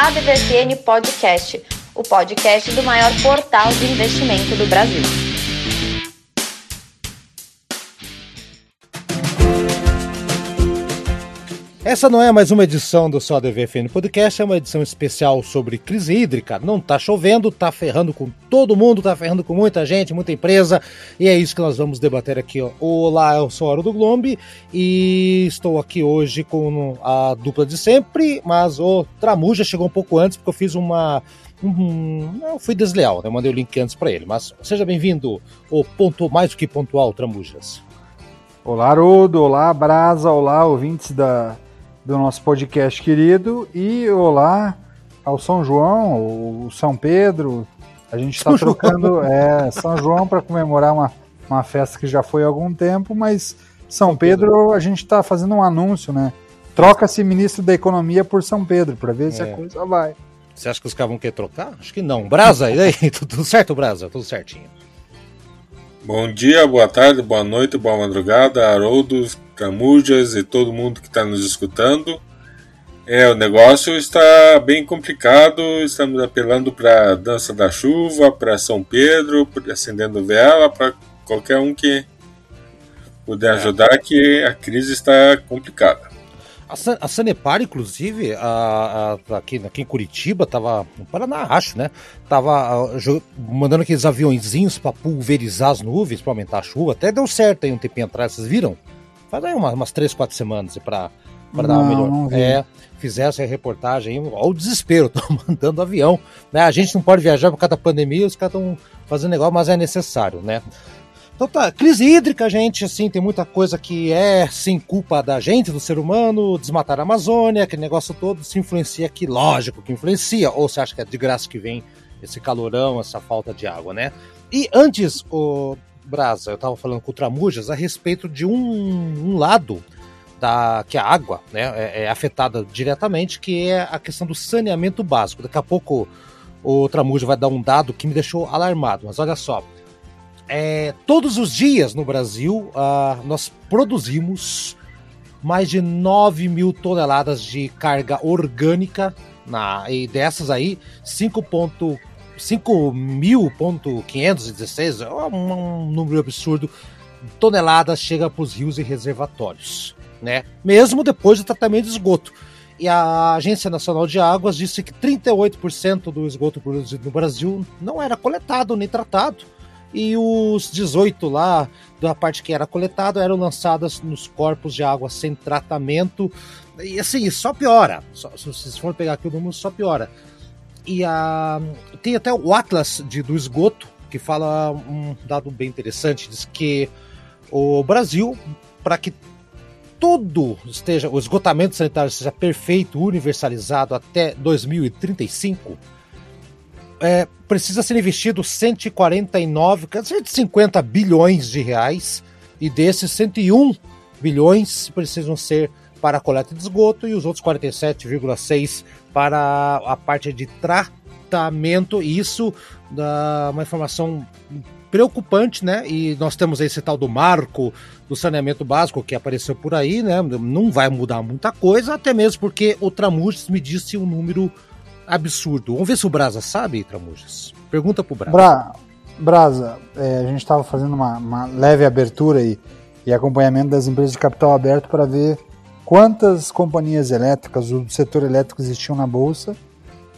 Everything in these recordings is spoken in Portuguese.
ADVFN Podcast, o podcast do maior portal de investimento do Brasil. Essa não é mais uma edição do Só DVFN Podcast, é uma edição especial sobre crise hídrica. Não tá chovendo, tá ferrando com todo mundo, tá ferrando com muita gente, muita empresa, e é isso que nós vamos debater aqui. Ó. Olá, eu sou Hora do Glombe e estou aqui hoje com a dupla de sempre, mas o Tramuja chegou um pouco antes porque eu fiz uma Uhum, não fui desleal, né? Eu mandei o link antes para ele. Mas seja bem-vindo, o ponto mais do que pontual, Tramujas. Olá, Haroldo. Olá, Brasa. Olá, ouvintes da, do nosso podcast querido. E olá ao São João, o São Pedro. A gente está trocando é, São João para comemorar uma, uma festa que já foi há algum tempo, mas São Pedro a gente está fazendo um anúncio, né? Troca-se ministro da Economia por São Pedro, para ver é. se a é. coisa vai. Você acha que os caras vão querer trocar? Acho que não. Brasa, e aí? Tudo certo, Brasa? Tudo certinho. Bom dia, boa tarde, boa noite, boa madrugada, Haroldo, Camujas e todo mundo que está nos escutando. É, o negócio está bem complicado, estamos apelando para Dança da Chuva, para São Pedro, acendendo vela, para qualquer um que puder ajudar, que a crise está complicada. A, Sanepar, inclusive, a, a, aqui, aqui em Curitiba, tava. No Paraná, acho, né? Tava mandando aqueles aviãozinhos para pulverizar as nuvens, para aumentar a chuva. Até deu certo aí um tempinho atrás, vocês viram? Faz aí umas, umas 3, 4 semanas para para dar uma melhor. É, fizesse a reportagem, olha o desespero, estão mandando avião. Né? A gente não pode viajar por causa da pandemia, os caras estão fazendo negócio, mas é necessário, né? Então tá, crise hídrica, gente, assim, tem muita coisa que é, sim, culpa da gente, do ser humano, desmatar a Amazônia, aquele negócio todo se influencia aqui, lógico que influencia, ou você acha que é de graça que vem esse calorão, essa falta de água, né? E antes, o Brasa, eu tava falando com o Tramujas a respeito de um, um lado da que a água né, é, é, afetada diretamente, que é a questão do saneamento básico. Daqui a pouco o Tramuja vai dar um dado que me deixou alarmado, mas olha só é, todos os dias no Brasil uh, nós produzimos mais de 9 mil toneladas de carga orgânica na, e dessas aí 5.516 é um, um número absurdo toneladas chega para os rios e reservatórios, né? Mesmo depois do tratamento de esgoto. E a Agência Nacional de Águas disse que 38% do esgoto produzido no Brasil não era coletado nem tratado e os 18 lá, da parte que era coletada, eram lançadas nos corpos de água sem tratamento. E assim, só piora. Só, se vocês forem pegar aqui o número, só piora. E a, tem até o Atlas de, do esgoto, que fala um dado bem interessante, diz que o Brasil, para que tudo esteja, o esgotamento sanitário seja perfeito, universalizado até 2035, é, precisa ser investido 149, 150 bilhões de reais, e desses 101 bilhões precisam ser para a coleta de esgoto e os outros 47,6 para a parte de tratamento. Isso dá uma informação preocupante, né? E nós temos esse tal do marco do saneamento básico que apareceu por aí, né? Não vai mudar muita coisa, até mesmo porque o Tramujas me disse um número absurdo. Vamos ver se o Brasa sabe, Tramujas. Pergunta pro Brasa. Bra Brasa, é, a gente estava fazendo uma, uma, leve abertura e, e acompanhamento das empresas de capital aberto para ver quantas companhias elétricas do setor elétrico existiam na Bolsa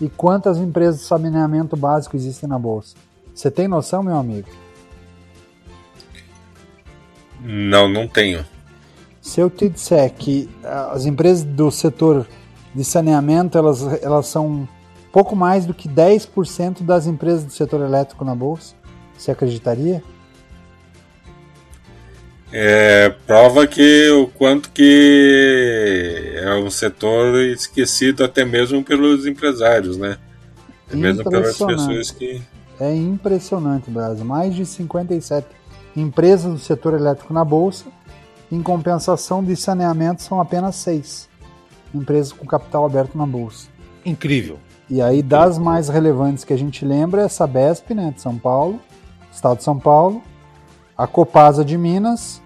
e quantas empresas de saneamento básico existem na Bolsa. Você tem noção, meu amigo? Não, não tenho. Se eu te disser que as empresas do setor de saneamento elas, elas são pouco mais do que 10% das empresas do setor elétrico na bolsa. Você acreditaria? É, prova que o quanto que é um setor esquecido até mesmo pelos empresários, né? Até mesmo pelas pessoas que. É impressionante, Brasil. Mais de 57 empresas do setor elétrico na Bolsa. Em compensação de saneamento, são apenas seis empresas com capital aberto na Bolsa. Incrível. E aí, das mais relevantes que a gente lembra é a Sabesp, né, de São Paulo, Estado de São Paulo, a Copasa de Minas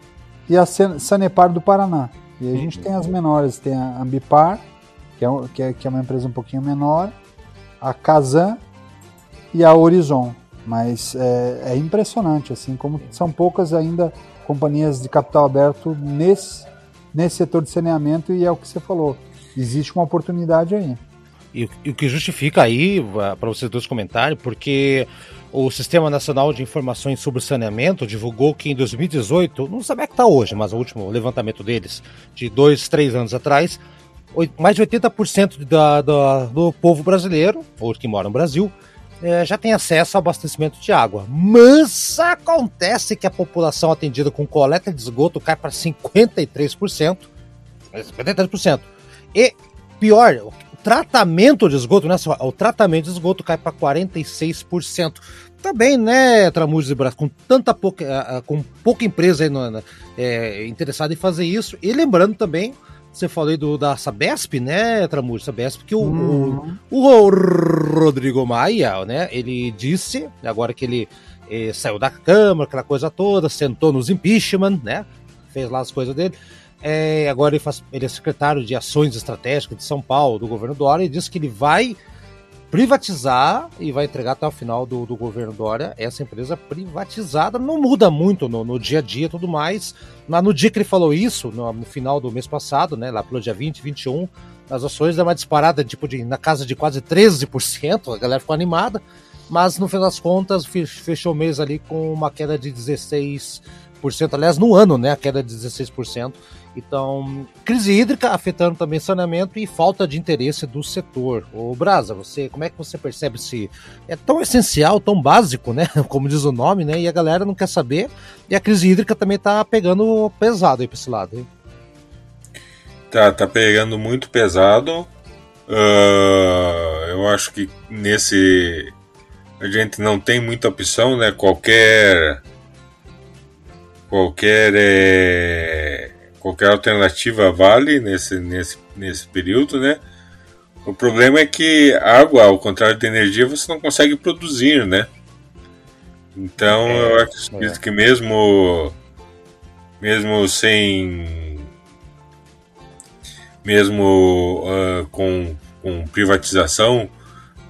e a Sanepar do Paraná. E a gente tem as menores, tem a Ambipar, que é, que é, que é uma empresa um pouquinho menor, a Kazan e a Horizon. Mas é, é, impressionante, assim, como são poucas ainda companhias de capital aberto nesse, nesse setor de saneamento e é o que você falou. Existe uma oportunidade aí. E, o que justifica aí, para vocês dois comentarem, porque o Sistema Nacional de Informações sobre Saneamento divulgou que em 2018, não sabe é que está hoje, mas o último levantamento deles, de dois, três anos atrás, mais de 80% da, da, do povo brasileiro, ou que mora no Brasil, é, já tem acesso ao abastecimento de água. Mas acontece que a população atendida com coleta de esgoto cai para 53%. 53%. E pior, tratamento de esgoto, né, o tratamento de esgoto cai para 46%. Também, né, Tramujas e Brasil, com tanta pouca, com pouca empresa aí no, é, interessada em fazer isso. E lembrando também você falou aí do, da Sabesp, né, Tramur? Sabesp, que o, uhum. o, o, Rodrigo Maia, né, ele disse, agora que ele eh, saiu da Câmara, aquela coisa toda, sentou nos impeachment, né, fez lá as coisas dele, é, agora ele, faz, ele é secretário de Ações Estratégicas de São Paulo, do governo Dória, e disse que ele vai privatizar e vai entregar até o final do, do governo Dória essa empresa privatizada. Não muda muito no, no dia a dia e tudo mais. Mas no dia que ele falou isso, no, no, final do mês passado, né, lá pelo dia 20, 21, as ações deram uma disparada tipo de, na casa de quase 13%, a galera ficou animada, mas no final das contas fechou o mês ali com uma queda de 16%, aliás, no ano, né, a queda de 16%. Então, crise hídrica afetando também saneamento e falta de interesse do setor. O Brasa, você, como é que você percebe se é tão essencial, tão básico, né, como diz o nome, né, e a galera não quer saber, e a crise hídrica também tá pegando pesado aí para esse lado, hein? Tá, tá pegando muito pesado. Uh, eu acho que nesse a gente não tem muita opção, né? Qualquer qualquer é, qualquer alternativa vale nesse, nesse, nesse período, né? O problema é que água, ao contrário de energia, você não consegue produzir, né? Então é, eu acredito é. que mesmo mesmo sem mesmo uh, com, com privatização,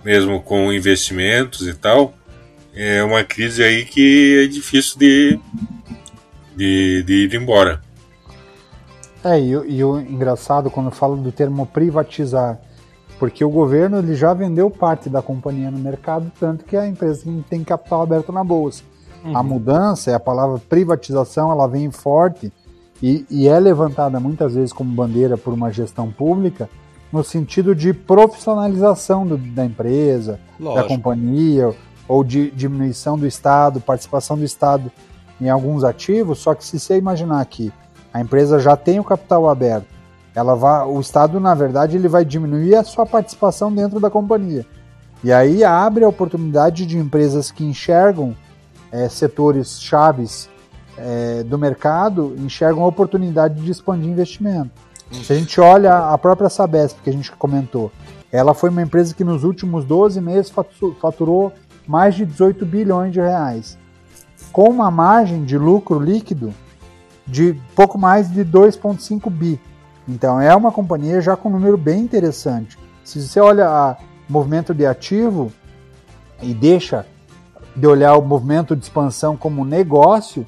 mesmo com investimentos e tal, é uma crise aí que é difícil de, de, de ir embora. É, e, e o engraçado quando falo do termo privatizar, porque o governo ele já vendeu parte da companhia no mercado, tanto que a empresa tem capital aberto na bolsa. Uhum. A mudança, a palavra privatização, ela vem forte e, e, é levantada muitas vezes como bandeira por uma gestão pública no sentido de profissionalização do, da empresa, Lógico. da companhia, ou de diminuição do Estado, participação do Estado em alguns ativos. Só que se você imaginar que a empresa já tem o capital aberto. Ela vai, o Estado, na verdade, ele vai diminuir a sua participação dentro da companhia. E aí abre a oportunidade de empresas que enxergam é, setores chaves é, do mercado, enxergam a oportunidade de expandir investimento. Se a gente olha a própria Sabesp, que a gente comentou, ela foi uma empresa que nos últimos 12 meses faturou mais de 18 bilhões de reais, com uma margem de lucro líquido de pouco mais de 2,5 bi. Então é uma companhia já com um número bem interessante. Se você olha o movimento de ativo e deixa de olhar o movimento de expansão como negócio,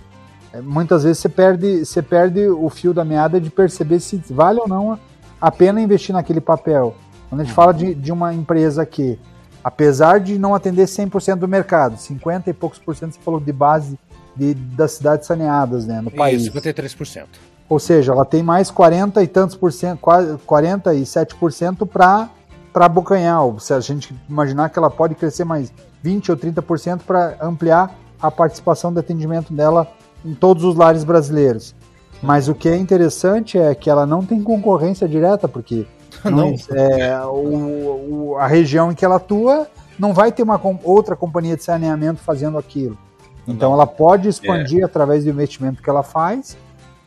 é, muitas vezes você perde, você perde o fio da meada de perceber se vale ou não a pena investir naquele papel. Quando a gente fala de, de uma empresa que, apesar de não atender 100% do mercado, 50 e poucos por cento você falou de base de, das cidades saneadas né, no país. Isso, 53%. Ou seja, ela tem mais 40 e tantos por cento, 47% para para abocanhar. Se a gente imaginar que ela pode crescer mais 20 ou 30% para ampliar a participação de atendimento dela em todos os lares brasileiros. Mas o que é interessante é que ela não tem concorrência direta, porque não. É, o, o, a região em que ela atua não vai ter uma outra companhia de saneamento fazendo aquilo. Então ela pode expandir é. através do investimento que ela faz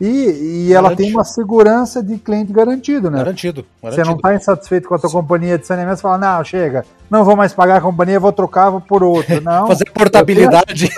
e, e ela tem uma segurança de cliente garantido, né? Garantido. garantido. Você não está insatisfeito com a tua Sim. companhia de saneamento, você fala, não, chega, não vou mais pagar a companhia, vou trocar vou por outra. Não. Fazer portabilidade.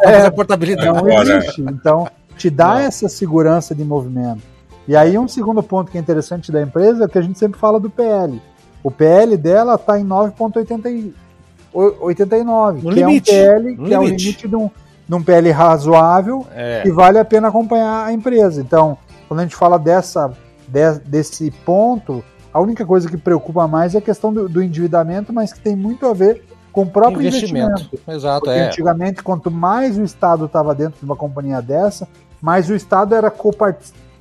é, Fazer portabilidade. Não existe. Então, te dá essa segurança de movimento. E aí um segundo ponto que é interessante da empresa é que a gente sempre fala do PL. O PL dela está em 9,89, que limite. é um PL, que é o limite. limite de um, de um PL razoável É. que vale a pena acompanhar a empresa. Então, quando a gente fala dessa, de- desse ponto, a única coisa que preocupa mais é a questão do, do endividamento, mas que tem muito a ver com o próprio investimento. Exato, Porque é. antigamente, quanto mais o Estado estava dentro de uma companhia dessa, mais o Estado era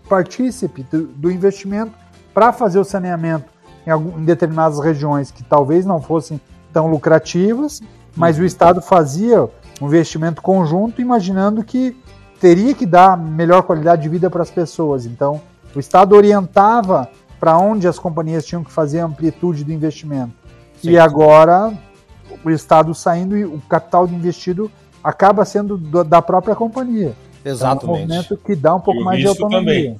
copartícipe do, do investimento para fazer o saneamento em, algum- em determinadas regiões que talvez não fossem tão lucrativas, mas o Estado fazia um investimento conjunto, imaginando que teria que dar melhor qualidade de vida para as pessoas. Então, o Estado orientava para onde as companhias tinham que fazer a amplitude do investimento. Sim. E agora, o Estado saindo e o capital investido acaba sendo do- da própria companhia. É um Exatamente. movimento que dá um pouco E mais de autonomia.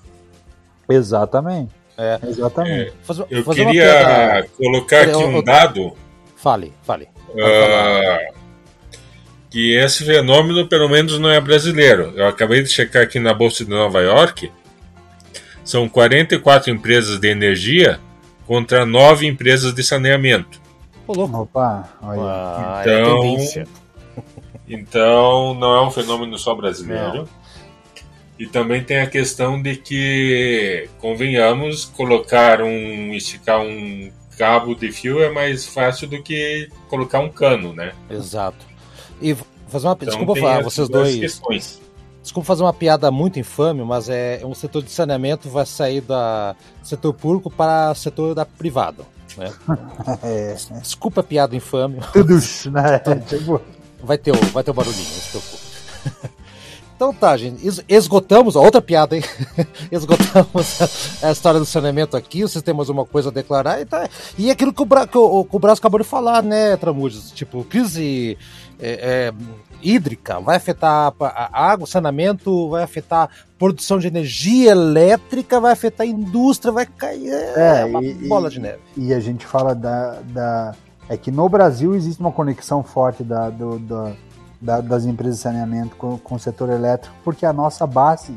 Exatamente. É. Exatamente. Fazer- Eu fazer queria colocar aqui um dado Fale, fale. ah, que esse fenômeno pelo menos não é brasileiro. Eu acabei de checar aqui na Bolsa de Nova York, são 44 empresas de energia contra 9 empresas de saneamento. Opa, olha. Ah, é Então- tendência. Então não é um fenômeno só brasileiro. Não. E também tem a questão de que, convenhamos, colocar um. esticar um cabo de fio é mais fácil do que colocar um cano, né? Exato. E fazer uma Então desculpa falar, vocês duas dois. questões. Desculpa fazer uma piada muito infame, mas é um setor de saneamento vai sair da setor público para setor da privado. Né? É, Desculpa a piada infame, tudo, né? Tipo, vai ter o, vai ter o barulhinho, não se preocupe. Então tá, gente, es- esgotamos, ó, outra piada, hein? esgotamos a, a história do saneamento aqui, vocês têm mais uma coisa a declarar e tá. E aquilo que o, Bra, que o, que o Braço acabou de falar, né, Tramujas? Tipo, crise é, é, hídrica vai afetar a água, saneamento, vai afetar produção de energia elétrica, vai afetar a indústria, vai cair. É, É, uma e- bola de neve. e a gente fala da, da. É que no Brasil existe uma conexão forte da, do- da- da- das empresas de saneamento com, com o setor elétrico, porque a nossa base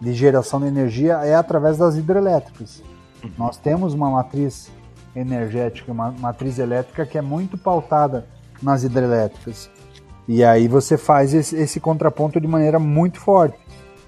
de geração de energia é através das hidrelétricas. Nós temos uma matriz energética, uma matriz elétrica que é muito pautada nas hidrelétricas. E aí você faz esse, esse contraponto de maneira muito forte.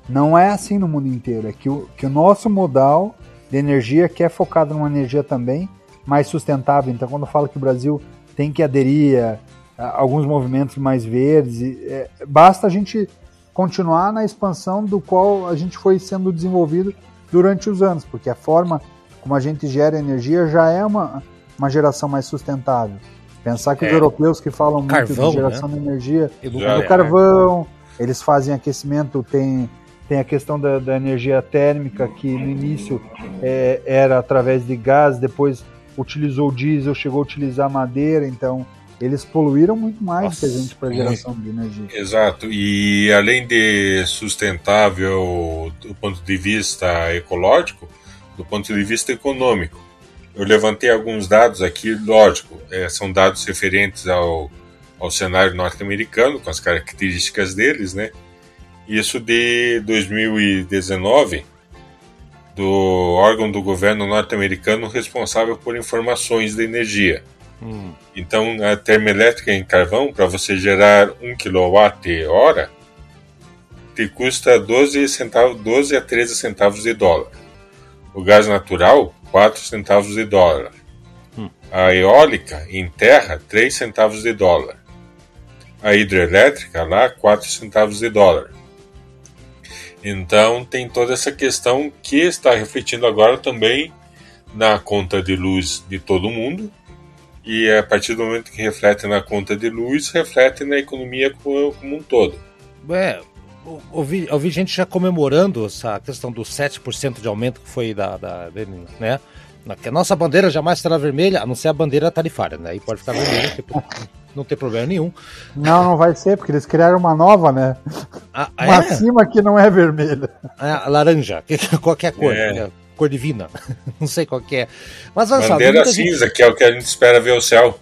Não é assim no mundo inteiro, é que o, que o nosso modal de energia que é focado numa energia também mais sustentável. Então, quando eu falo que o Brasil tem que aderir a, a alguns movimentos mais verdes, e, é, basta a gente continuar na expansão do qual a gente foi sendo desenvolvido durante os anos, porque a forma como a gente gera energia já é uma, uma geração mais sustentável. Pensar que É. os europeus que falam muito Carvão, de geração de energia E do- é. carvão, eles fazem aquecimento, tem, tem a questão da, da energia térmica, que no início é, era através de gás, depois utilizou diesel, chegou a utilizar madeira, então eles poluíram muito mais do que a Nossa, gente para geração de energia. Exato. E além de sustentável do ponto de vista ecológico, do ponto de vista econômico. Eu levantei alguns dados aqui, lógico, eh, são dados referentes ao, ao cenário norte-americano, com as características deles, né? Isso de 2019, do órgão do governo norte-americano responsável por informações de energia. Hum, Então, a termoelétrica em carvão, para você gerar 1 kWh, te custa 12, centavos, 12 a 13 centavos de dólar. O gás natural, 4 centavos de dólar. Hum. A eólica em terra, 3 centavos de dólar. A hidrelétrica lá, 4 centavos de dólar. Então, tem toda essa questão que está refletindo agora também na conta de luz de todo mundo, e a partir do momento que reflete na conta de luz, reflete na economia como, um todo. É, ouvi, ouvi gente já comemorando essa questão dos 7% de aumento que foi da, da né? Que A nossa bandeira jamais será vermelha, a não ser a bandeira tarifária, né? Aí pode ficar vermelha, tipo, não tem problema nenhum. Não, não vai ser, porque eles criaram uma nova, né? A, a, Uma é, acima que não é vermelha. a laranja, que- qualquer cor, É. né? cor divina, não sei qual que é. Mas olha só, Bandeira muita gente- cinza, que é o que a gente espera ver o céu.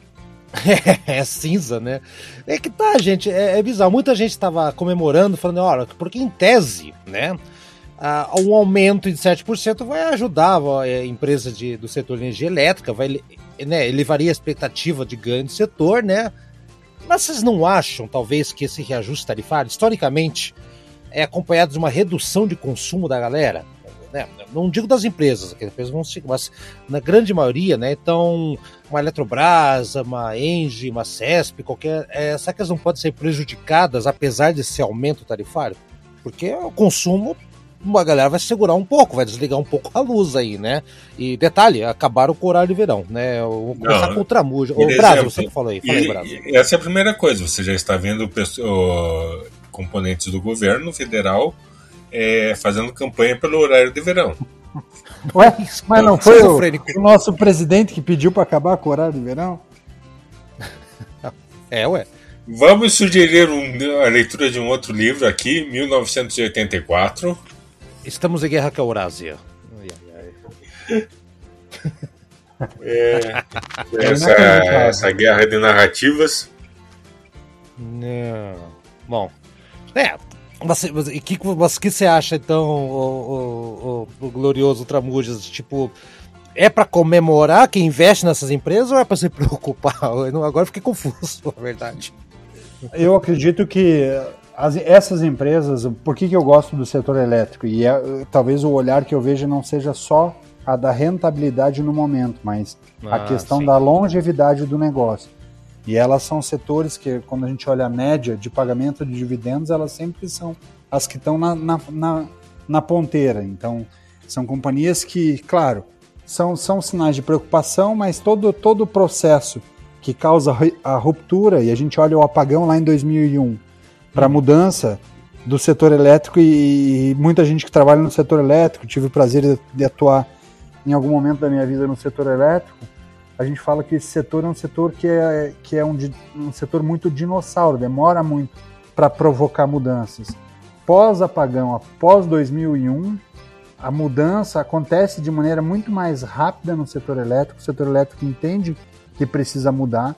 é cinza, né? É que tá, gente, é, é bizarro. Muita gente estava comemorando, falando, olha, porque em tese, né? ah, um aumento de 7% vai ajudar a empresa de, do setor de energia elétrica, vai né, elevaria a expectativa de ganho do setor, né? Mas vocês não acham, talvez, que esse reajuste tarifário, historicamente, é acompanhado de uma redução de consumo da galera? Né? Não digo das empresas, que as empresas vão seguir, mas na grande maioria, né? Então, uma Eletrobras, uma Engie, uma CESP, qualquer. É, será que elas não podem ser prejudicadas apesar desse aumento tarifário? Porque o consumo a galera vai segurar um pouco, vai desligar um pouco a luz aí, né? E detalhe, acabaram com o horário de verão, né? Vou começar Não, com o Tramuja. Ô, Brasil, você que falou aí, fala aí, Brasil. Essa é a primeira coisa, você já está vendo o, componentes do governo federal é, fazendo campanha pelo horário de verão. Ué, mas não foi o, o nosso presidente que pediu para acabar com o horário de verão? É, ué. Vamos sugerir um, a leitura de um outro livro aqui, 1984. Estamos em guerra com a Eurásia. É, essa, essa guerra de narrativas. Não. Bom, é. Mas, mas, que, mas que você acha então, o, o, o glorioso Tramujas? Tipo, é para comemorar quem investe nessas empresas ou é para se preocupar? Eu, agora fiquei confuso, na verdade. Eu acredito que as, essas empresas, por que, que eu gosto do setor elétrico? E é, talvez o olhar que eu vejo não seja só a da rentabilidade no momento, mas ah, a questão sim. da longevidade do negócio. E elas são setores que, quando a gente olha a média de pagamento de dividendos, elas sempre são as que estão na, na, na, na ponteira. Então, são companhias que, claro, são, são sinais de preocupação, mas todo, todo o processo que causa a ruptura, e a gente olha o apagão lá em 2001, para mudança do setor elétrico e, muita gente que trabalha no setor elétrico, tive o prazer de, atuar em algum momento da minha vida no setor elétrico, a gente fala que esse setor é um setor que é, que é um, um setor muito dinossauro, demora muito para provocar mudanças. Pós-apagão, após 2001, a mudança acontece de maneira muito mais rápida no setor elétrico, o setor elétrico entende que precisa mudar,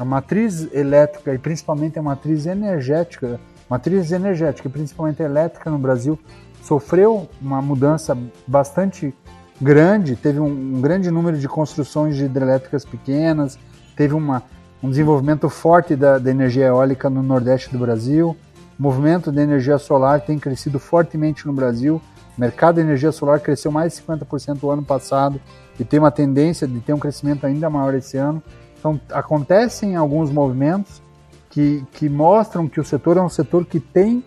a matriz elétrica e principalmente a matriz energética, matriz energética e principalmente elétrica no Brasil sofreu uma mudança bastante grande, teve um, um grande número de construções de hidrelétricas pequenas, teve uma, um desenvolvimento forte da, da energia eólica no nordeste do Brasil, o movimento de energia solar tem crescido fortemente no Brasil, o mercado de energia solar cresceu mais de 50% no ano passado e tem uma tendência de ter um crescimento ainda maior esse ano. Então, acontecem alguns movimentos que, que mostram que o setor é um setor que tem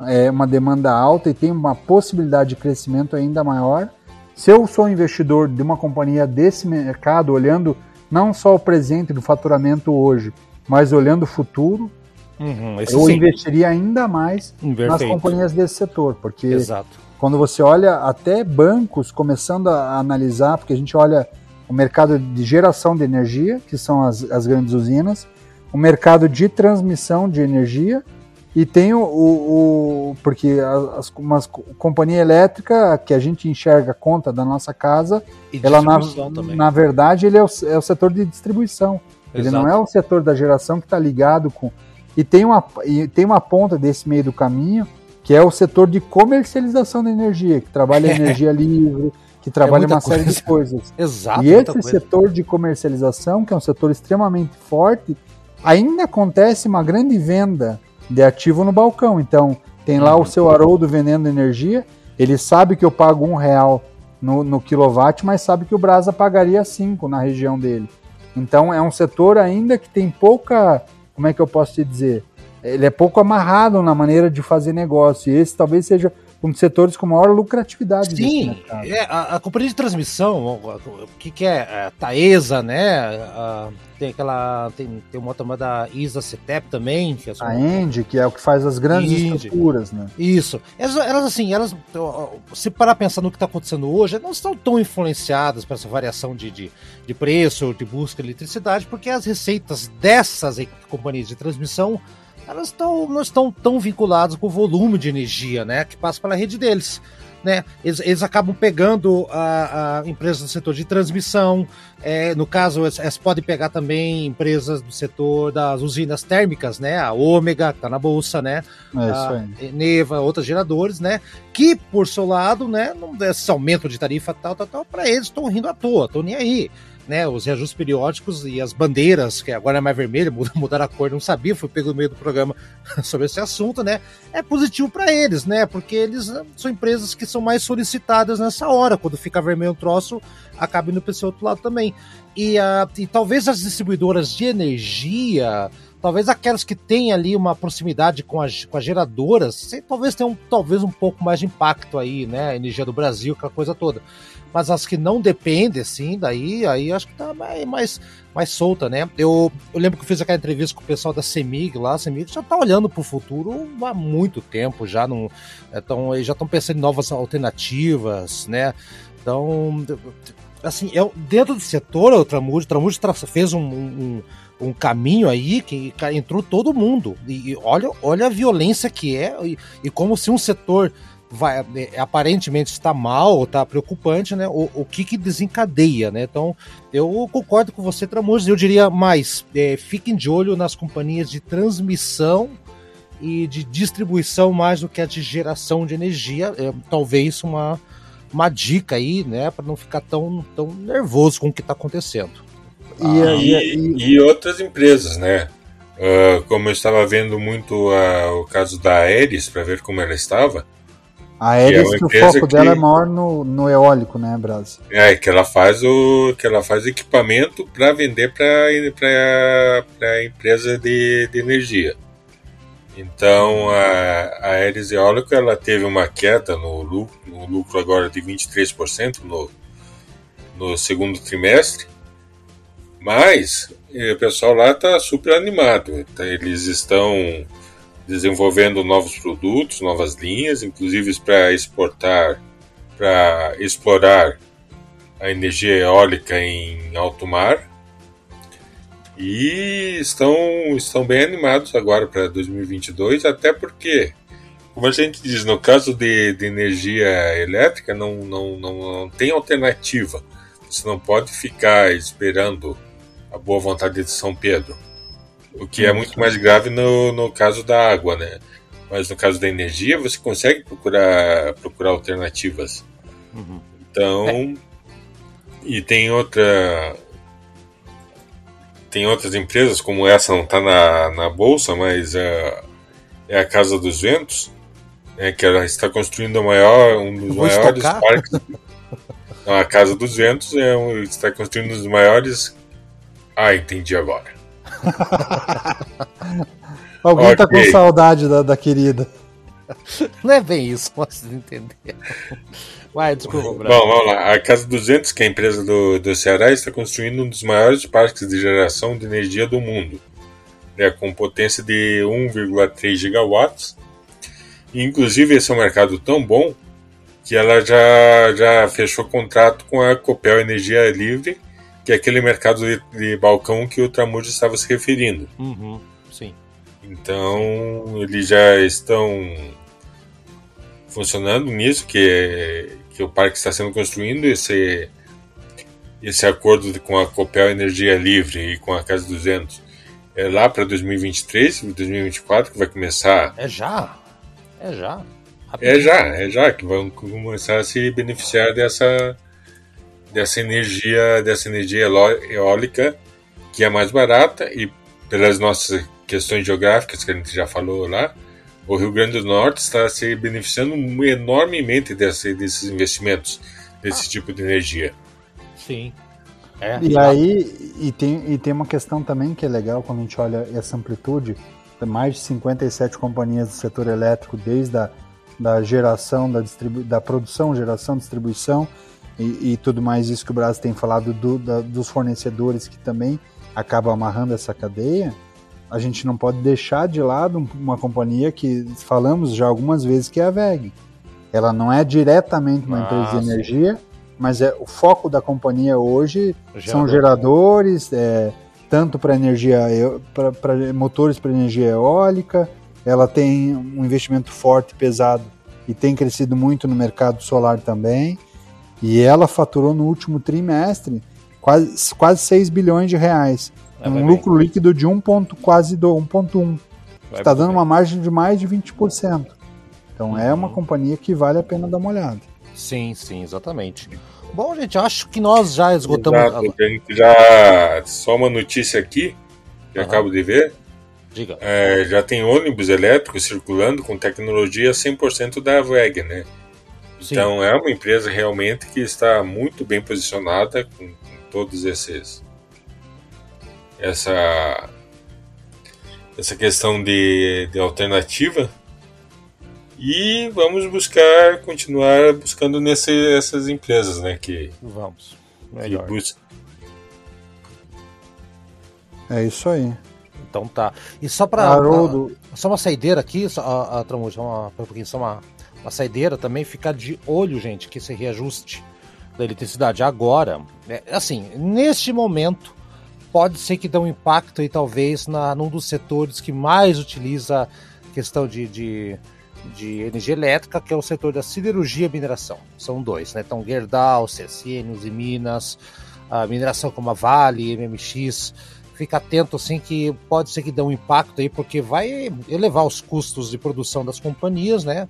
é, uma demanda alta e tem uma possibilidade de crescimento ainda maior. Se eu sou investidor de uma companhia desse mercado, olhando não só o presente do faturamento hoje, mas olhando o futuro, uhum, eu sim. investiria ainda mais Perfeito. nas companhias desse setor, porque Exato. quando você olha até bancos começando a analisar, porque a gente olha o mercado de geração de energia, que são as, as grandes usinas, o mercado de transmissão de energia e tem o, o, o porque as, uma companhia elétrica que a gente enxerga conta da nossa casa, ela na, na verdade ele é o, é o setor de distribuição. Exato. Ele não é o setor da geração que está ligado com e tem uma e tem uma ponta desse meio do caminho que é o setor de comercialização da energia, que trabalha energia livre, que trabalha é uma coisa. série de coisas. Exato. E esse setor de comercialização, que é um setor extremamente forte, ainda acontece uma grande venda de ativo no balcão. Então, tem lá uhum. o seu Haroldo vendendo energia, ele sabe que eu pago um real no, no quilowatt, mas sabe que o Brasa pagaria cinco na região dele. Então, é um setor ainda que tem pouca, como é que eu posso te dizer? Ele é pouco amarrado na maneira de fazer negócio. E esse talvez seja um dos setores com maior lucratividade Sim, é, a, a, companhia de transmissão, o que, que é? A Taesa, né? A, tem aquela. Tem, tem uma chamada Isa Cetep também. Que é a End, que é o que faz as grandes Indy. estruturas, né? Isso. Elas, elas, assim, elas. Se parar pensar no que está acontecendo hoje, não estão tão influenciadas por essa variação de, de, de preço, de busca de eletricidade, porque as receitas dessas companhias de transmissão elas tão, não estão tão vinculadas com o volume de energia né, que passa pela rede deles. Né? Eles, eles acabam pegando a, a empresas do setor de transmissão, é, no caso, elas podem pegar também empresas do setor das usinas térmicas, né? A Ômega, que está na bolsa, né? É a Neva, outros geradores, né? que, por seu lado, né, não esse aumento de tarifa tal, tal, tal, para eles estão rindo à toa, estão nem aí. Né, os reajustes periódicos e as bandeiras, que agora é mais vermelha, mudaram a cor, não sabia, fui pego no meio do programa sobre esse assunto, né? É positivo para eles, né? Porque eles né, são empresas que são mais solicitadas nessa hora. Quando fica vermelho o troço, acaba indo para esse outro lado também. E, uh, e talvez as distribuidoras de energia, talvez aquelas que têm ali uma proximidade com as, com as geradoras, talvez tenham talvez um pouco mais de impacto aí, né? A energia do Brasil, aquela coisa toda. Mas as que não dependem, assim, daí, aí acho que tá mais, mais, solta, né? Eu, eu lembro que eu fiz aquela entrevista com o pessoal da CEMIG lá, a CEMIG já tá olhando para o futuro há muito tempo, já não, então, já estão pensando em novas alternativas, né? Então, assim, eu, dentro do setor, o Tramujo, o Tramujo fez um, um um caminho aí que entrou todo mundo. E olha, olha a violência que é, e, e como se um setor vai, é, aparentemente está mal, está preocupante, né? O, o que, que desencadeia, né? Então, eu concordo com você, Tramujas. Eu diria mais: é, fiquem de olho nas companhias de transmissão e de distribuição mais do que a de geração de energia. É, talvez uma, uma dica aí, né? Para não ficar tão, tão nervoso com o que está acontecendo. E, ah, e, e, e, outras empresas, né? Uh, como eu estava vendo muito uh, o caso da Aeres, para ver como ela estava. A Aeres, é que, o foco que... dela é maior no, no eólico, né, Brasil? É, que ela faz o que ela faz equipamento para vender para a empresa de, de energia. Então, a, a Aeres Eólico ela teve uma queda no lucro, no lucro agora de 23% no, no segundo trimestre mas o pessoal lá está super animado. Tá? Eles estão desenvolvendo novos produtos, novas linhas, inclusive para exportar, para explorar a energia eólica em alto mar. E estão, estão bem animados agora para 2022, até porque, como a gente diz, no caso de, de energia elétrica, não, não, não, não tem alternativa. Você não pode ficar esperando a boa vontade de São Pedro. O que é muito mais grave no, no caso da água, né? Mas no caso da energia, você consegue procurar, procurar alternativas. Uhum. Então, é. e tem outra. Tem outras empresas, como essa não está na, na bolsa, mas é, é a Casa dos Ventos, né, que ela está construindo maior, um dos maiores estocar. parques. a Casa dos Ventos é um, está construindo um dos maiores ah, entendi agora. Alguém okay. tá com saudade da, da querida. Não é bem isso, posso entender. Vai, desculpa, Bom, vamos lá. A Casa 200, que é a empresa do, do Ceará, está construindo um dos maiores parques de geração de energia do mundo, né, com potência de 1,3 gigawatts. E, inclusive, esse é um mercado tão bom que ela já, já fechou contrato com a Copel Energia Livre que é aquele mercado de, de balcão que o Tramujo estava se referindo. Uhum, sim. Então, eles já estão funcionando nisso, que, é, que o parque está sendo construído, esse, esse acordo com a Copel Energia Livre e com a Casa 200 é lá para 2023, 2024 que vai começar. É já? É já? Rapidinho. É já, é já que vão começar a se beneficiar dessa dessa energia, dessa energia eólica que é mais barata e pelas nossas questões geográficas que a gente já falou lá, o Rio Grande do Norte está se beneficiando enormemente desse, desses investimentos, desse ah. tipo de energia. Sim. É. E aí, e tem, e tem uma questão também que é legal quando a gente olha essa amplitude, mais de 57 companhias do setor elétrico, desde a da geração, da, distribu da produção, geração, distribuição, e, e tudo mais isso que o Brasil tem falado do, da, dos fornecedores que também acabam amarrando essa cadeia, a gente não pode deixar de lado uma companhia que falamos já algumas vezes que é a VEG. Ela não é diretamente uma empresa de energia, mas é o foco da companhia hoje Gerador. são geradores, é, tanto para energia para motores para energia eólica. Ela tem um investimento forte, pesado e tem crescido muito no mercado solar também. E ela faturou no último trimestre quase, quase 6 bilhões de reais. É, um lucro bem. líquido de 1 ponto, quase do 1.1. Está dando bem. uma margem de mais de 20%. Então é uma companhia que vale a pena dar uma olhada. Sim, sim, exatamente. Bom, gente, acho que nós já esgotamos. Exato, a gente já. Só uma notícia aqui, que Aham. acabo de ver. Diga. É, já tem ônibus elétricos circulando com tecnologia 100% da VEG, né? Sim. Então é uma empresa realmente que está muito bem posicionada com, com todos esses essa essa questão de, de alternativa e vamos buscar continuar buscando nesse, essas empresas, né? Que, Vamos. que Melhor. buscam É isso aí. Então tá. E só pra. Haroldo, Só uma saideira aqui, só, a, a Tramuja, uma, um pouquinho, só uma, uma saideira também, ficar de olho, gente, que esse reajuste da eletricidade agora, é, assim, neste momento, pode ser que dê um impacto aí, talvez, na, num dos setores que mais utiliza questão de, de, de energia elétrica, que é o setor da siderurgia e mineração. São dois, né? Então, Gerdau, CSN, Uzi Minas, a mineração como a Vale, MMX, fica atento assim que pode ser que dê um impacto aí, porque vai elevar os custos de produção das companhias, né?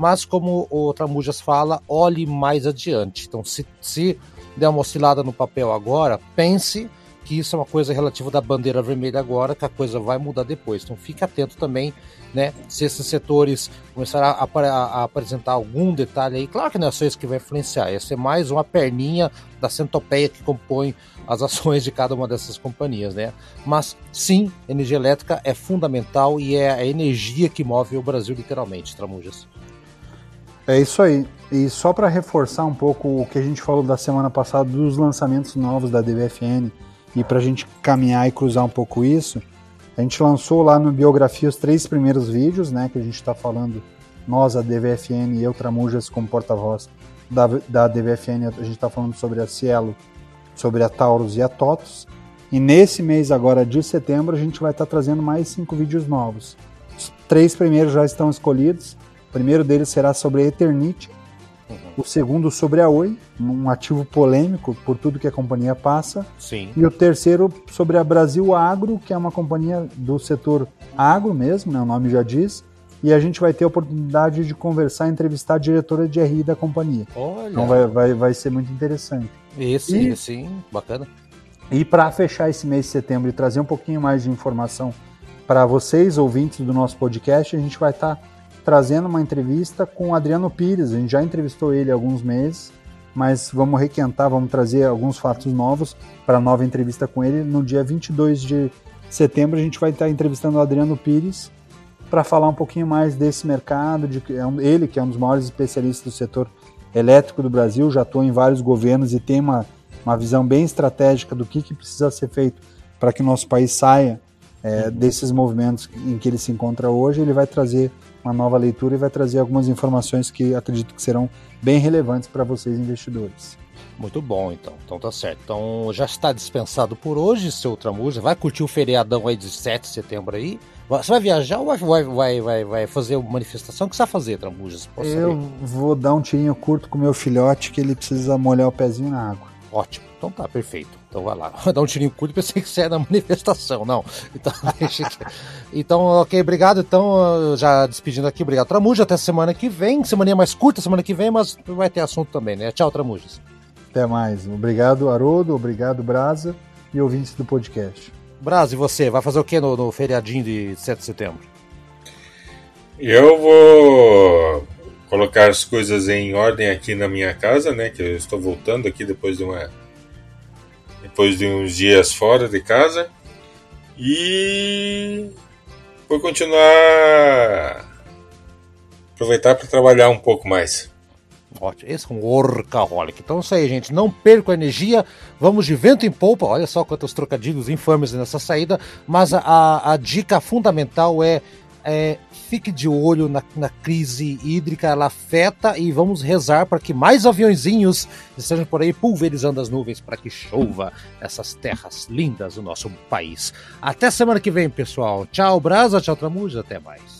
Mas como o Tramujas fala, olhe mais adiante. Então, se, se der uma oscilada no papel agora, pense que isso é uma coisa relativa da bandeira vermelha agora, que a coisa vai mudar depois. Então, fique atento também, né? Se esses setores começarem a, apare- a apresentar algum detalhe aí, claro que não é só isso que vai influenciar, é mais uma perninha da centopeia que compõe as ações de cada uma dessas companhias, né? Mas sim, energia elétrica é fundamental e é a energia que move o Brasil literalmente, Tramujas. É isso aí. E só para reforçar um pouco o que a gente falou da semana passada dos lançamentos novos da DBFN e para a gente caminhar e cruzar um pouco isso, a gente lançou lá no Biografia os três primeiros vídeos, né? Que a gente está falando, nós, a DVFN e eu, Tramujas, como porta-voz da, da DVFN, a gente está falando sobre a Cielo, sobre a Taurus e a TOTOS. E nesse mês agora de setembro, a gente vai estar trazendo mais cinco vídeos novos. Os três primeiros já estão escolhidos. O primeiro deles será sobre a Eternity, o segundo sobre a Oi, um ativo polêmico por tudo que a companhia passa, Sim. e o terceiro sobre a Brasil Agro, que é uma companhia do setor agro mesmo, né, o nome já diz, e a gente vai ter a oportunidade de conversar e entrevistar a diretora de RI da companhia. Olha, Então vai, vai, vai ser muito interessante. esse, E- esse, bacana. E para fechar esse mês de setembro e trazer um pouquinho mais de informação para vocês, ouvintes do nosso podcast, a gente vai estar trazendo uma entrevista com o Adriano Pires. A gente já entrevistou ele há alguns meses, mas vamos requentar, vamos trazer alguns fatos novos para a nova entrevista com ele. No dia 22 de setembro, a gente vai estar entrevistando o Adriano Pires para falar um pouquinho mais desse mercado. De, é ele, que é um dos maiores especialistas do setor elétrico do Brasil, já atua em vários governos e tem uma uma visão bem estratégica do que, que precisa ser feito para que o nosso país saia é, desses movimentos em que ele se encontra hoje. Ele vai trazer uma nova leitura e vai trazer algumas informações que acredito que serão bem relevantes para vocês, investidores. Muito bom, então. Então tá certo. Então já está dispensado por hoje, seu Tramuja. Vai curtir o feriadão aí de 7 de setembro aí. Você vai viajar ou vai, vai, vai, vai, fazer uma manifestação? O que você vai fazer, Tramujas? Posso Eu saber? vou dar um tirinho curto com meu filhote que ele precisa molhar o pezinho na água. Ótimo. Então tá, perfeito. Então vai lá. Vai dar um tirinho curto, pensei que você era na manifestação. Não. Então, deixa aqui. Então, ok, obrigado. Então, já despedindo aqui, obrigado, Tramuja. Até semana que vem. Semaninha mais curta semana que vem, mas vai ter assunto também, né? Tchau, Tramujas. Até mais. Obrigado, Haroldo. Obrigado, Brasa e ouvintes do podcast. Braz, e você? Vai fazer o que no, no feriadinho de 7 de setembro? Eu vou colocar as coisas em ordem aqui na minha casa, né? Que eu estou voltando aqui depois de uma depois de uns dias fora de casa e vou continuar aproveitar para trabalhar um pouco mais. Ótimo, esse é um workaholic. Então é isso aí, gente. Não perca a energia. Vamos de vento em polpa. Olha só quantos trocadilhos infames nessa saída. Mas a, a dica fundamental é, é fique de olho na, na crise hídrica. Ela afeta e vamos rezar para que mais aviãozinhos estejam por aí pulverizando as nuvens para que chova essas terras lindas do nosso país. Até semana que vem, pessoal. Tchau, Brasa. Tchau, Tramuja. Até mais.